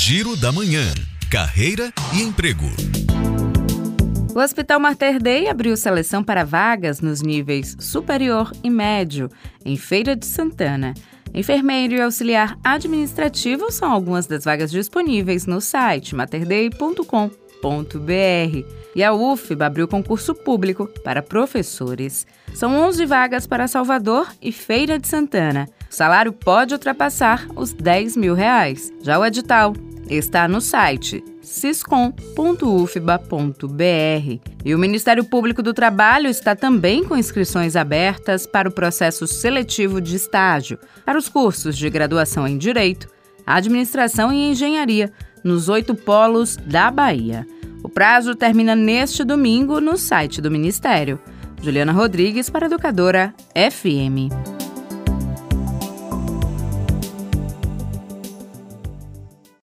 Giro da Manhã. Carreira e emprego. O Hospital Mater Dei abriu seleção para vagas nos níveis superior e médio, em Feira de Santana. Enfermeiro e auxiliar administrativo são algumas das vagas disponíveis no site materdei.com.br. E a UFBA abriu concurso público para professores. São 11 vagas para Salvador e Feira de Santana. O salário pode ultrapassar os 10 mil reais. Já o edital está no site ciscom.ufba.br. E o Ministério Público do Trabalho está também com inscrições abertas para o processo seletivo de estágio para os cursos de graduação em Direito, Administração e Engenharia nos oito polos da Bahia. O prazo termina neste domingo no site do Ministério. Juliana Rodrigues para Educadora FM.